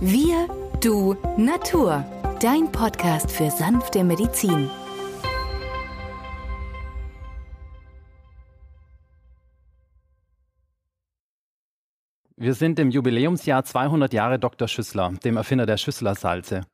Wir, du, Natur. Dein Podcast für sanfte Medizin. Wir sind im Jubiläumsjahr 200 Jahre Dr. Schüssler, dem Erfinder der Schüssler-Salze.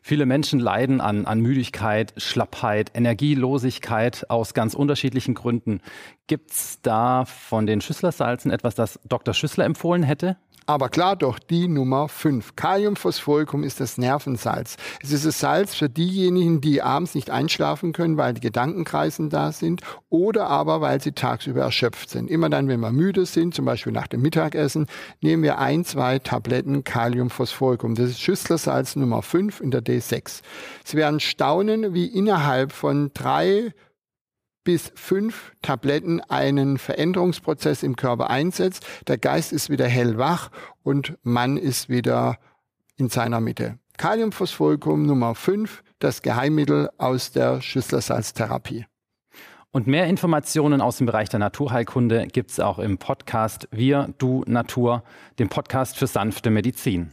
Viele Menschen leiden an, an Müdigkeit, Schlappheit, Energielosigkeit aus ganz unterschiedlichen Gründen. Gibt es da von den Schüssler-Salzen etwas, das Dr. Schüssler empfohlen hätte? Aber klar doch die Nummer 5. Kaliumphosphoricum ist das Nervensalz. Es ist das Salz für diejenigen, die abends nicht einschlafen können, weil die Gedankenkreisen da sind oder aber weil sie tagsüber erschöpft sind. Immer dann, wenn wir müde sind, zum Beispiel nach dem Mittagessen, nehmen wir ein, zwei Tabletten Kaliumphosphoricum. Das ist Schüsslersalz Nummer 5 in der D6. Sie werden staunen, wie innerhalb von drei bis fünf Tabletten einen Veränderungsprozess im Körper einsetzt. Der Geist ist wieder hellwach und man ist wieder in seiner Mitte. Kaliumphosphoricum Nummer 5, das Geheimmittel aus der Schüsslersalztherapie. Und mehr Informationen aus dem Bereich der Naturheilkunde gibt es auch im Podcast Wir, Du, Natur, dem Podcast für sanfte Medizin.